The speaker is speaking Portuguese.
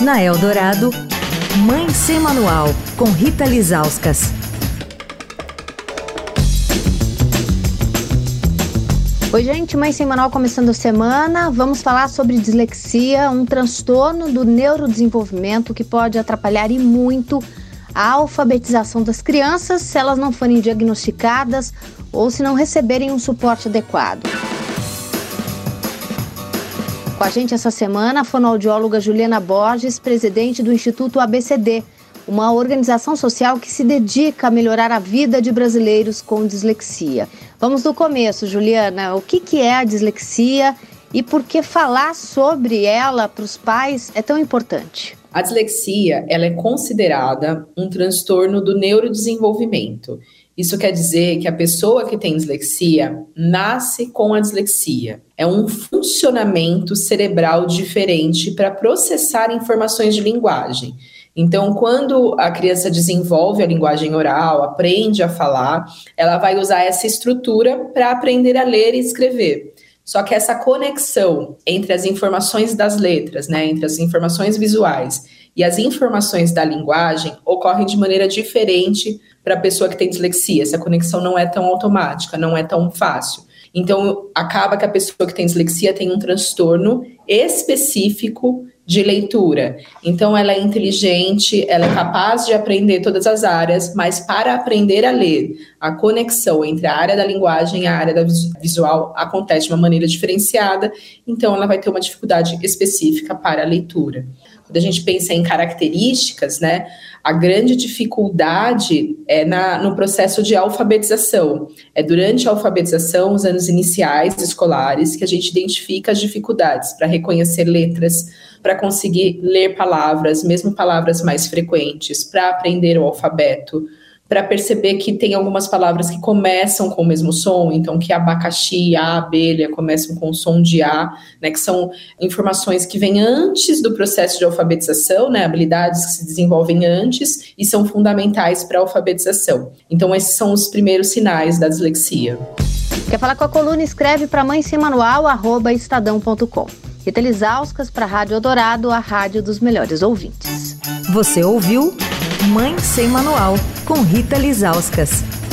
Na Eldorado, Mãe Sem Manual, com Rita Lizauskas. Oi, gente, Mãe Sem Manual começando a semana. Vamos falar sobre dislexia, um transtorno do neurodesenvolvimento que pode atrapalhar e muito a alfabetização das crianças se elas não forem diagnosticadas ou se não receberem um suporte adequado. Com a gente essa semana, a fonoaudióloga Juliana Borges, presidente do Instituto ABCD, uma organização social que se dedica a melhorar a vida de brasileiros com dislexia. Vamos do começo, Juliana. O que, que é a dislexia e por que falar sobre ela para os pais é tão importante? A dislexia ela é considerada um transtorno do neurodesenvolvimento isso quer dizer que a pessoa que tem dislexia nasce com a dislexia. É um funcionamento cerebral diferente para processar informações de linguagem. Então, quando a criança desenvolve a linguagem oral, aprende a falar, ela vai usar essa estrutura para aprender a ler e escrever. Só que essa conexão entre as informações das letras, né, entre as informações visuais e as informações da linguagem ocorre de maneira diferente para a pessoa que tem dislexia. Essa conexão não é tão automática, não é tão fácil. Então, acaba que a pessoa que tem dislexia tem um transtorno específico de leitura. Então, ela é inteligente, ela é capaz de aprender todas as áreas, mas para aprender a ler, a conexão entre a área da linguagem e a área da visual acontece de uma maneira diferenciada, então ela vai ter uma dificuldade específica para a leitura. Quando a gente pensa em características, né, a grande dificuldade é na, no processo de alfabetização. É durante a alfabetização, os anos iniciais escolares, que a gente identifica as dificuldades para reconhecer letras, para conseguir ler palavras, mesmo palavras mais frequentes, para aprender o alfabeto para perceber que tem algumas palavras que começam com o mesmo som, então que abacaxi, a abelha começam com o som de A, né, que são informações que vêm antes do processo de alfabetização, né, habilidades que se desenvolvem antes e são fundamentais para a alfabetização. Então esses são os primeiros sinais da dislexia. Quer falar com a coluna? Escreve para mãe sem manual, arroba estadão.com. Rita Lisauskas para a Rádio Eldorado, a rádio dos melhores ouvintes. Você ouviu Mãe Sem Manual, com Rita Lizauskas.